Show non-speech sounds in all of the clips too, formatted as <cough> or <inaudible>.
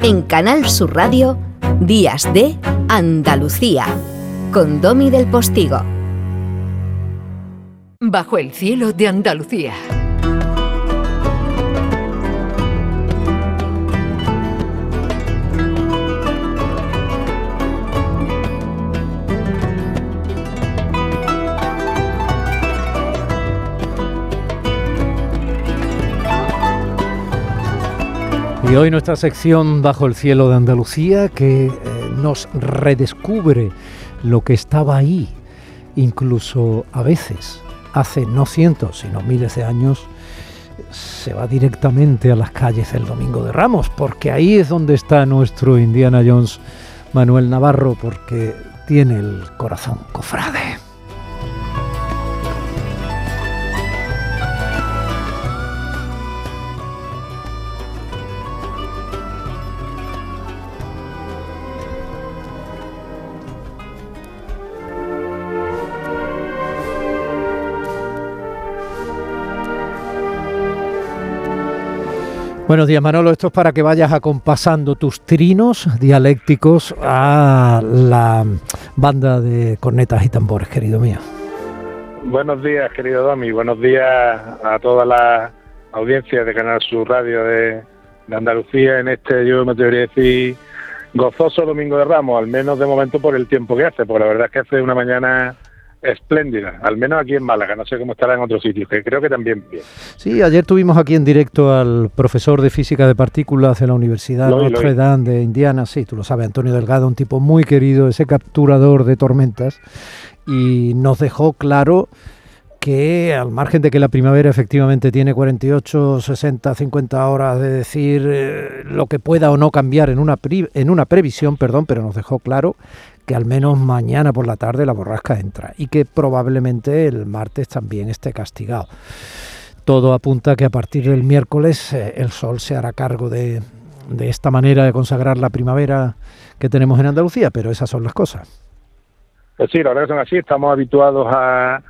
En Canal Sur Radio, Días de Andalucía, con Domi del Postigo. Bajo el cielo de Andalucía. Y hoy nuestra sección Bajo el cielo de Andalucía que eh, nos redescubre lo que estaba ahí, incluso a veces, hace no cientos, sino miles de años, se va directamente a las calles el Domingo de Ramos, porque ahí es donde está nuestro Indiana Jones Manuel Navarro, porque tiene el corazón cofrade. Buenos días Manolo, esto es para que vayas acompasando tus trinos dialécticos a la banda de cornetas y tambores, querido mío. Buenos días, querido Domi, buenos días a toda la audiencia de Canal Sur Radio de, Andalucía en este, yo me debería decir, gozoso Domingo de Ramos, al menos de momento por el tiempo que hace, porque la verdad es que hace una mañana espléndida, al menos aquí en Málaga, no sé cómo estará en otros sitios, que creo que también bien. Sí, ayer tuvimos aquí en directo al profesor de física de partículas de la Universidad Notre Dame de Indiana, sí, tú lo sabes, Antonio Delgado, un tipo muy querido, ese capturador de tormentas, y nos dejó claro que al margen de que la primavera efectivamente tiene 48, 60, 50 horas de decir eh, lo que pueda o no cambiar en una, en una previsión, perdón, pero nos dejó claro que al menos mañana por la tarde la borrasca entra y que probablemente el martes también esté castigado. Todo apunta que a partir del miércoles eh, el sol se hará cargo de, esta manera de consagrar la primavera que tenemos en Andalucía, pero esas son las cosas. Pues sí, la verdad que son así, estamos habituados a,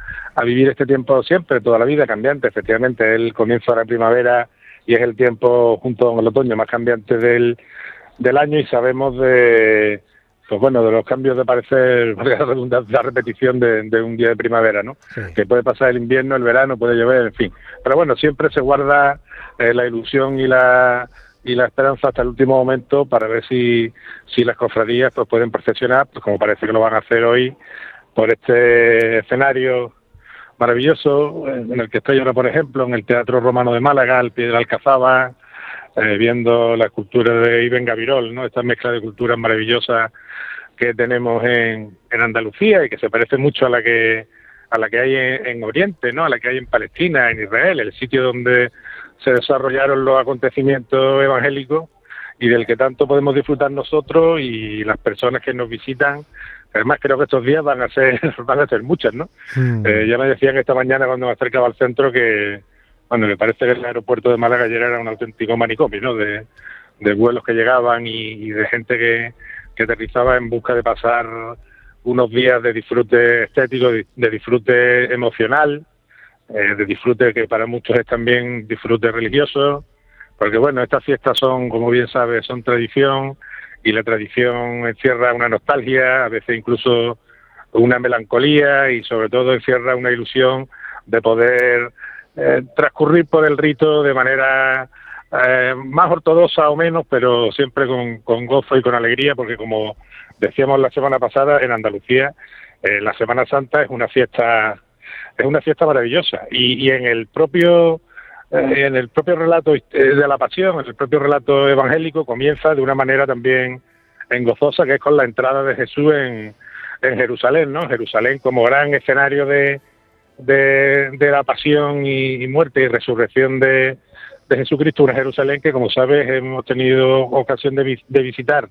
vivir este tiempo siempre, toda la vida cambiante, efectivamente, el comienzo de la primavera y es el tiempo junto con el otoño más cambiante del, del año y sabemos de, pues bueno, de los cambios de parecer, <laughs> la repetición de, un día de primavera, ¿no? Que puede pasar el invierno, el verano, puede llover, en fin. Pero bueno, siempre se guarda eh, la ilusión y la y la esperanza hasta el último momento para ver si, si las cofradías pues pueden procesionar, pues como parece que lo van a hacer hoy, por este escenario maravilloso eh, en el que estoy ahora, por ejemplo, en el Teatro Romano de Málaga, al pie de Alcazaba, eh, viendo la escultura de Iben Gavirol, ¿no? Esta mezcla de culturas maravillosas que tenemos en, en Andalucía y que se parece mucho a la que a la que hay en, Oriente, ¿no? A la que hay en Palestina, en Israel, el sitio donde se desarrollaron los acontecimientos evangélicos y del que tanto podemos disfrutar nosotros y las personas que nos visitan. Además, creo que estos días van a ser <laughs> van a ser muchas, ¿no? Hmm. Eh, ya me decían esta mañana cuando me acercaba al centro que, bueno, me parece que el aeropuerto de Málaga ayer era un auténtico manicomio, ¿no? De, vuelos que llegaban y de gente que, que aterrizaba en busca de pasar unos días de disfrute estético, de disfrute emocional, eh, de disfrute que para muchos es también disfrute religioso, porque bueno, estas fiestas son, como bien sabes, son tradición y la tradición encierra una nostalgia, a veces incluso una melancolía y sobre todo encierra una ilusión de poder eh, transcurrir por el rito de manera eh, más ortodoxa o menos, pero siempre con, gozo y con alegría, porque como decíamos la semana pasada, en Andalucía la Semana Santa es una fiesta es una fiesta maravillosa y, en el propio eh, en el propio relato de la pasión, en el propio relato evangélico comienza de una manera también en gozosa que es con la entrada de Jesús en, en Jerusalén, ¿no? Jerusalén como gran escenario de, de, la pasión y muerte y resurrección de, de Jesucristo, una Jerusalén que, como sabes, hemos tenido ocasión de, visitar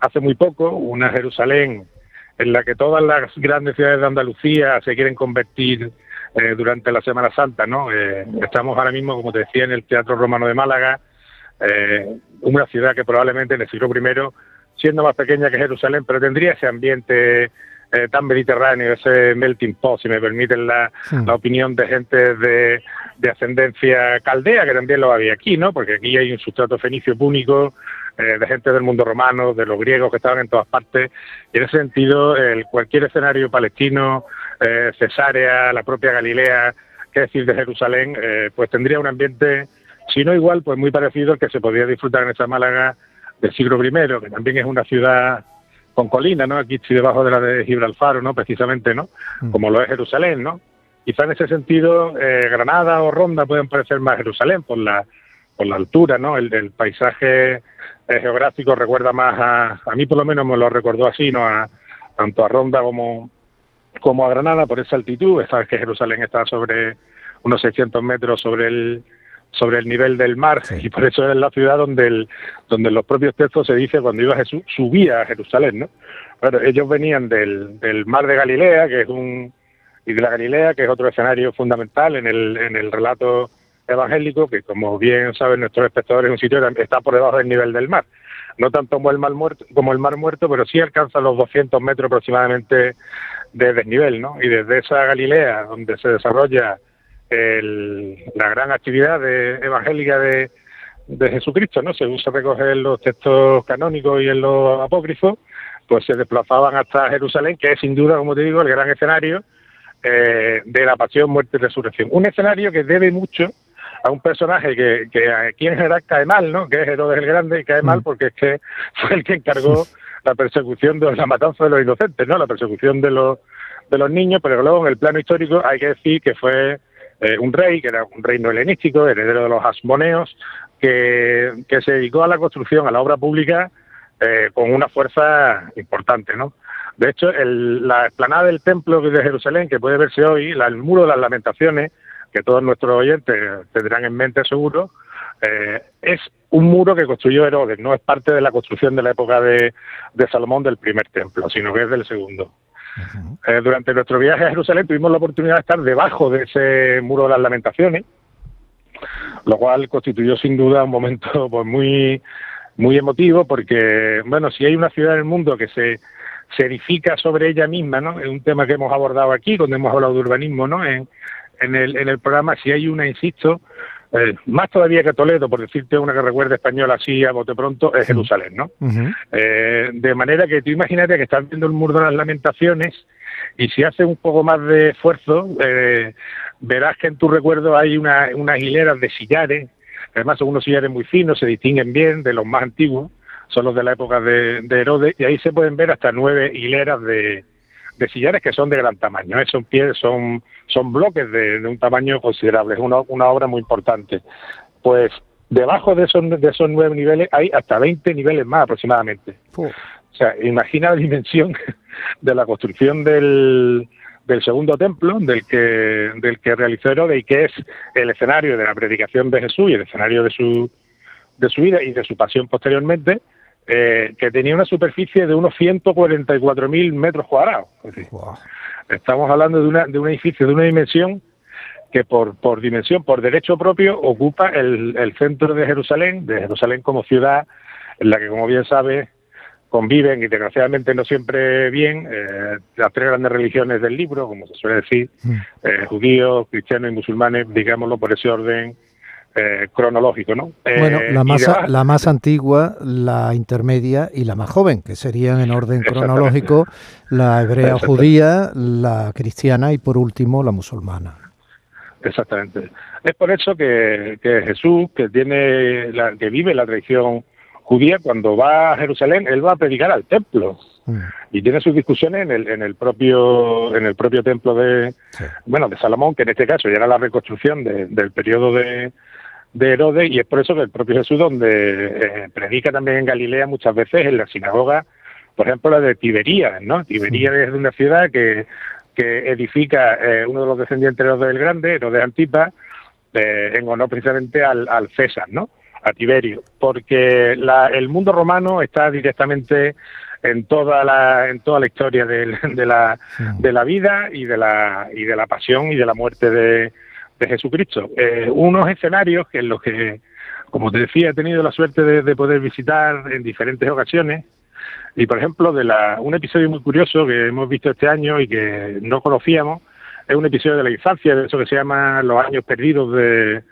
hace muy poco, una Jerusalén en la que todas las grandes ciudades de Andalucía se quieren convertir eh, durante la Semana Santa, ¿no? Eh, estamos ahora mismo, como te decía, en el Teatro Romano de Málaga, eh, una ciudad que probablemente en el siglo I, siendo más pequeña que Jerusalén, pero tendría ese ambiente tan mediterráneo, ese melting pot, si me permiten la, opinión de gente de, ascendencia caldea, que también lo había aquí, ¿no? Porque aquí hay un sustrato fenicio púnico eh, de gente del mundo romano, de los griegos que estaban en todas partes, y en ese sentido el, cualquier escenario palestino, eh, Cesarea, la propia Galilea, que decir de Jerusalén, eh, pues tendría un ambiente, si no igual, pues muy parecido al que se podía disfrutar en esa Málaga del siglo I, que también es una ciudad con colina, ¿no? Aquí estoy debajo de la de Gibraltar, ¿no? Precisamente, ¿no? Mm. Como lo es Jerusalén, ¿no? Quizá en ese sentido eh, Granada o Ronda pueden parecer más Jerusalén por la por la altura, ¿no? El, paisaje eh, geográfico recuerda más a, a mí por lo menos me lo recordó así, ¿no? A, tanto a Ronda como, como a Granada por esa altitud. Sabes que Jerusalén está sobre unos 600 metros sobre el sobre el nivel del mar y por eso es la ciudad donde el, donde en los propios textos se dice cuando iba Jesús subía a Jerusalén, ¿no? Bueno, ellos venían del, del mar de Galilea, que es un y de la Galilea, que es otro escenario fundamental en el, en el relato evangélico, que como bien saben nuestros espectadores, es un sitio que está por debajo del nivel del mar. No tanto como el mar muerto, como el mar muerto pero sí alcanza los 200 metros aproximadamente de desnivel, ¿no? Y desde esa Galilea, donde se desarrolla la gran actividad evangélica de, Jesucristo, ¿no? Según se recoge en los textos canónicos y en los apócrifos, pues se desplazaban hasta Jerusalén, que es sin duda, como te digo, el gran escenario eh, de la pasión, muerte y resurrección. Un escenario que debe mucho a un personaje que, que aquí en general cae mal, ¿no? Que es Herodes el Grande y cae mal mm. porque es que fue el que encargó la persecución de la matanza de los inocentes, ¿no? La persecución de los de los niños, pero luego en el plano histórico hay que decir que fue eh, un rey, que era un reino helenístico, heredero de los asmoneos, que, que se dedicó a la construcción, a la obra pública, eh, con una fuerza importante, ¿no? De hecho, el, la explanada del templo de Jerusalén, que puede verse hoy, el muro de las lamentaciones, que todos nuestros oyentes tendrán en mente seguro, eh, es un muro que construyó Herodes, no es parte de la construcción de la época de, de Salomón del primer templo, sino que es del segundo. Eh, durante nuestro viaje a Jerusalén tuvimos la oportunidad de estar debajo de ese muro de las lamentaciones, lo cual constituyó sin duda un momento <laughs> pues, muy, muy emotivo porque, bueno, si hay una ciudad en el mundo que se, se edifica sobre ella misma, ¿no? Es un tema que hemos abordado aquí cuando hemos hablado de urbanismo, ¿no? En, en, el, en el programa, si hay una, insisto, eh, más todavía que Toledo, por decirte una que recuerde española así a bote pronto, es Jerusalén, ¿no? eh, de manera que tú imagínate que estás viendo el muro de las lamentaciones y si haces un poco más de esfuerzo, eh, verás que en tu recuerdo hay una, unas hileras de sillares, además son unos sillares muy finos, se distinguen bien de los más antiguos, son los de la época de, de Herodes, y ahí se pueden ver hasta nueve hileras de, de sillares que son de gran tamaño, ¿eh? son pies, son, son bloques de, un tamaño considerable, es una, una obra muy importante. Pues debajo de esos, de esos nueve niveles hay hasta 20 niveles más aproximadamente. O sea, imagina la dimensión <laughs> de la construcción del, del segundo templo, del que, del que realizó Herodes y que es el escenario de la predicación de Jesús y el escenario de su, de su vida y de su pasión posteriormente, eh, que tenía una superficie de unos 144.000 metros cuadrados. Estamos hablando de, una, de un edificio de una dimensión que por, por dimensión, por derecho propio, ocupa el, el centro de Jerusalén, de Jerusalén como ciudad en la que, como bien sabe, conviven y desgraciadamente no siempre bien eh, las tres grandes religiones del libro, como se suele decir, mm. eh, judíos, cristianos y musulmanes, digámoslo por ese orden eh, cronológico, ¿no? Bueno, eh, la más, la más antigua, la intermedia y la más joven, que serían en orden cronológico la hebrea judía, la cristiana y por último la musulmana. Exactamente. Es por eso que, Jesús, que tiene la, que vive la tradición judía, cuando va a Jerusalén, él va a predicar al templo mm. y tiene sus discusiones en el, en el propio en el propio templo de bueno de Salomón, que en este caso ya era la reconstrucción del periodo de de Herodes y es por eso que el propio Jesús donde eh, predica también en Galilea muchas veces en la sinagoga, por ejemplo la de Tiberías, ¿no? Tiberías es una ciudad que, que edifica eh, uno de los descendientes de Herodes el Grande, Herodes Antipas, eh, en honor precisamente al, al, César, ¿no? A Tiberio, porque la, el mundo romano está directamente en toda la en toda la historia de, de la de la vida y de la y de la pasión y de la muerte de de Jesucristo. Eh, unos escenarios que en los que, como te decía, he tenido la suerte de, poder visitar en diferentes ocasiones. Y, por ejemplo, de la, un episodio muy curioso que hemos visto este año y que no conocíamos, es un episodio de la infancia, de eso que se llama Los años perdidos de,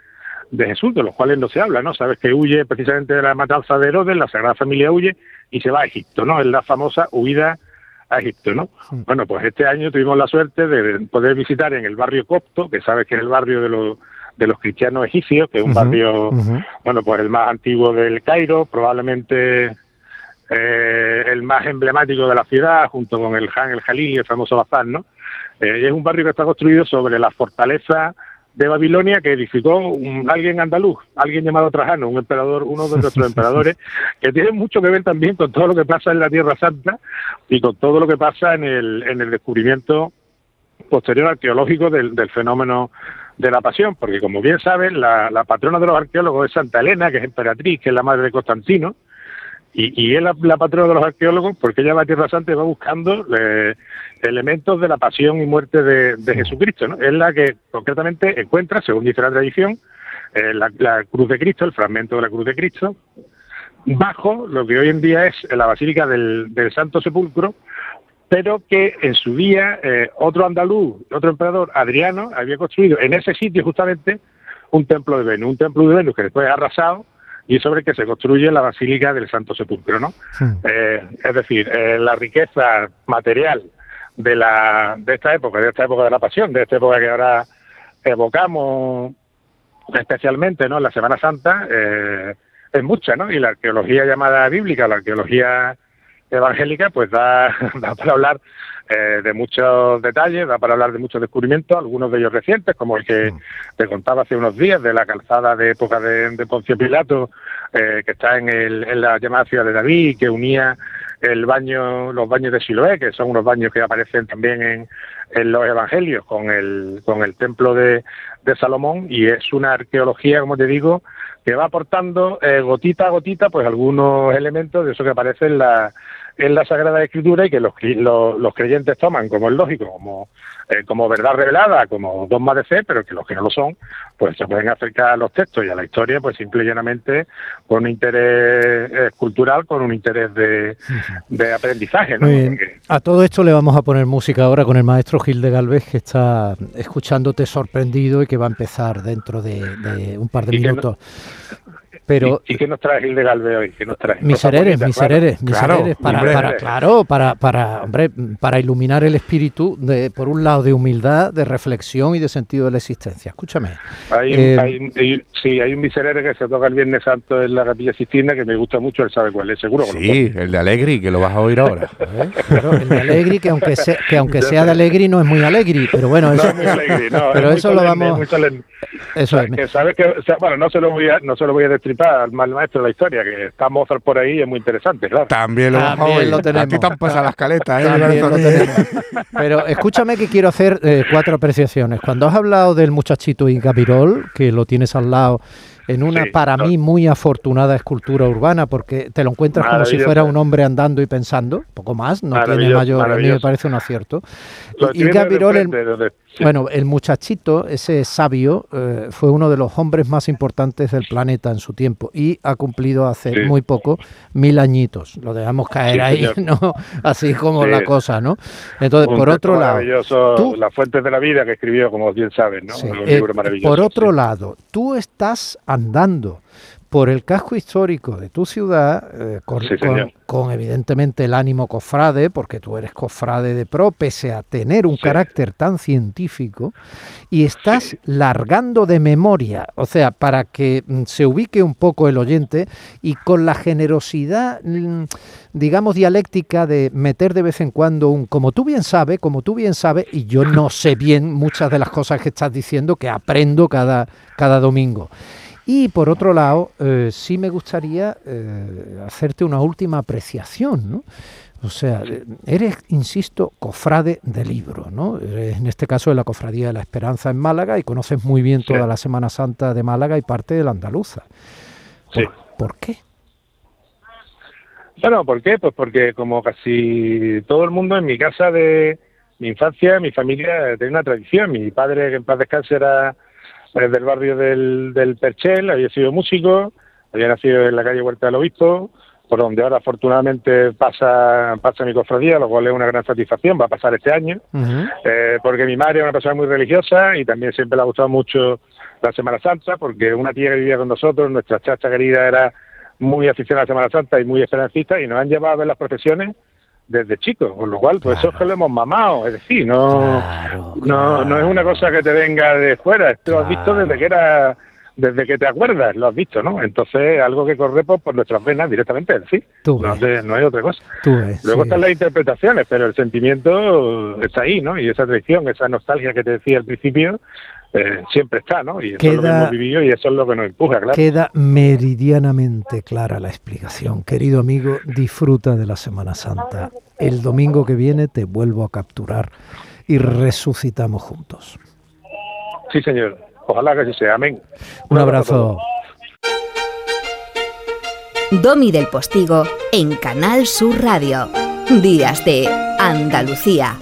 de Jesús, de los cuales no se habla, ¿no? Sabes que huye precisamente de la matanza de Herodes, la Sagrada Familia huye y se va a Egipto, ¿no? Es la famosa huida a Egipto, ¿no? Bueno, pues este año tuvimos la suerte de poder visitar en el barrio copto, que sabes que es el barrio de los de los cristianos egipcios, que es un barrio, bueno, pues el más antiguo del Cairo, probablemente eh, el más emblemático de la ciudad, junto con el Han el Jalil y el famoso Bazar, ¿no? Eh, es un barrio que está construido sobre la fortaleza de Babilonia que edificó un, alguien andaluz, alguien llamado Trajano, un emperador, uno de nuestros <laughs> emperadores, que tiene mucho que ver también con todo lo que pasa en la Tierra Santa y con todo lo que pasa en el, en el descubrimiento posterior arqueológico del, fenómeno de la pasión, porque como bien saben, la, la, patrona de los arqueólogos es Santa Elena, que es emperatriz, que es la madre de Constantino, y, y es la, patrona de los arqueólogos porque ella va a Tierra Santa y va buscando eh, elementos de la pasión y muerte de, Jesucristo. ¿no? Es la que concretamente encuentra, según dice la tradición, eh, la, cruz de Cristo, el fragmento de la cruz de Cristo, bajo lo que hoy en día es la Basílica del, Santo Sepulcro, pero que en su día eh, otro andaluz, otro emperador, Adriano, había construido en ese sitio justamente un templo de Venus, un templo de Venus que después ha arrasado y sobre el que se construye la Basílica del Santo Sepulcro, ¿no? Eh, es decir, la riqueza material de, la, de esta época, de esta época de la pasión, de esta época que ahora evocamos especialmente, ¿no? La Semana Santa eh, es mucha, ¿no? Y la arqueología llamada bíblica, la arqueología evangélica, pues da, <laughs> da para hablar eh, de muchos detalles, da para hablar de muchos descubrimientos, algunos de ellos recientes, como el que te contaba hace unos días de la calzada de época de, de Poncio Pilato, eh, que está en, el, en la llamada ciudad de David, que unía el baño, los baños de Siloé, que son unos baños que aparecen también en, en los evangelios con el, con el templo de, de Salomón y es una arqueología, como te digo, que va aportando eh, gotita a gotita pues algunos elementos de eso que aparece en la, en la Sagrada Escritura y que los, los, creyentes toman como es lógico, como, eh, como verdad revelada, como dogma de fe, pero que los que no lo son, pues se pueden acercar a los textos y a la historia, pues simple y llanamente con un interés eh, cultural, con un interés de, de aprendizaje. ¿no? A todo esto le vamos a poner música ahora con el maestro Gil de Galvez, que está escuchándote sorprendido y que va a empezar dentro de, un par de minutos. Pero, ¿Y, qué nos trae Gil de Galvez hoy? ¿Qué nos trae? Misereres, misereres, misereres, para, para, claro, para, para, hombre, para iluminar el espíritu, de, por un lado, de humildad, de reflexión y de sentido de la existencia. Escúchame. Hay, eh, sí, hay un miserere que se toca el Viernes Santo en la Capilla Sistina que me gusta mucho, él sabe cuál es, seguro. Sí, el de Alegri, que lo vas a oír ahora. <laughs> ¿Eh? el de Alegri, que aunque, sea, que aunque sea de Alegri, no es muy Alegri, pero bueno, eso, no, pero eso lo vamos... Eso es. Que sabes que, bueno, no se lo voy a, no se lo voy a al mal maestro de la historia, que está Mozart por ahí, es muy interesante, claro. También lo, También lo tenemos. Aquí están pasadas las caletas, ¿eh? <laughs> Pero escúchame que quiero hacer eh, cuatro apreciaciones. Cuando has hablado del muchachito Inca Virol, que lo tienes al lado en una para mí muy afortunada escultura urbana, porque te lo encuentras como si fuera un hombre andando y pensando, poco más, no tiene mayor, a mí me parece un acierto. Y, el, bueno, el muchachito, ese sabio, eh, fue uno de los hombres más importantes del planeta en su tiempo y ha cumplido hace muy poco mil añitos. Lo dejamos caer ahí, ¿no? Así como la cosa, ¿no? Entonces, por otro lado... Tú, Las fuentes de la vida que escribió, como bien sabes, ¿no? Un libro eh, Por otro lado, tú estás andando por el casco histórico de tu ciudad, eh, con, evidentemente el ánimo cofrade, porque tú eres cofrade de pro, pese a tener un carácter tan científico, y estás largando de memoria, o sea, para que mm, se ubique un poco el oyente y con la generosidad, mm, digamos, dialéctica de meter de vez en cuando un, como tú bien sabes, como tú bien sabes, y yo no sé bien muchas de las cosas que estás diciendo, que aprendo cada, cada domingo. Y por otro lado, eh, sí me gustaría eh, hacerte una última apreciación, ¿no? O sea, eres, insisto, cofrade de libro, ¿no? en este caso de la Cofradía de la Esperanza en Málaga y conoces muy bien toda la Semana Santa de Málaga y parte de la andaluza. Sí. ¿Por qué? Bueno, ¿por qué? Pues porque como casi todo el mundo en mi casa de mi infancia, mi familia tiene una tradición. Mi padre, que en paz descanse, era es del barrio del, del Perchel, había sido músico, había nacido en la calle Huerta del Obispo, por donde ahora afortunadamente pasa, pasa mi cofradía, lo cual es una gran satisfacción, va a pasar este año, eh, porque mi madre es una persona muy religiosa y también siempre le ha gustado mucho la Semana Santa, porque una tía que vivía con nosotros, nuestra chacha querida era muy aficionada a la Semana Santa y muy esperancista y nos han llevado a ver las procesiones desde chicos, con lo cual, pues eso es que lo hemos mamado, es decir, no, no, no es una cosa que te venga de fuera, esto lo has visto desde que era desde que te acuerdas, lo has visto, ¿no? Entonces, algo que corre por, nuestras venas directamente, sí. No, no, hay otra cosa. Luego están las interpretaciones, pero el sentimiento está ahí, ¿no? Y esa tradición, esa nostalgia que te decía al principio, eh, siempre está, ¿no? Y eso es lo que hemos vivido y eso es lo que nos empuja, claro. Queda meridianamente clara la explicación. Querido amigo, disfruta de la Semana Santa. El domingo que viene te vuelvo a capturar y resucitamos juntos. Sí, señor. Ojalá que así sea. Amén. Un, abrazo. Domi del Postigo en Canal Sur Radio. Días de Andalucía.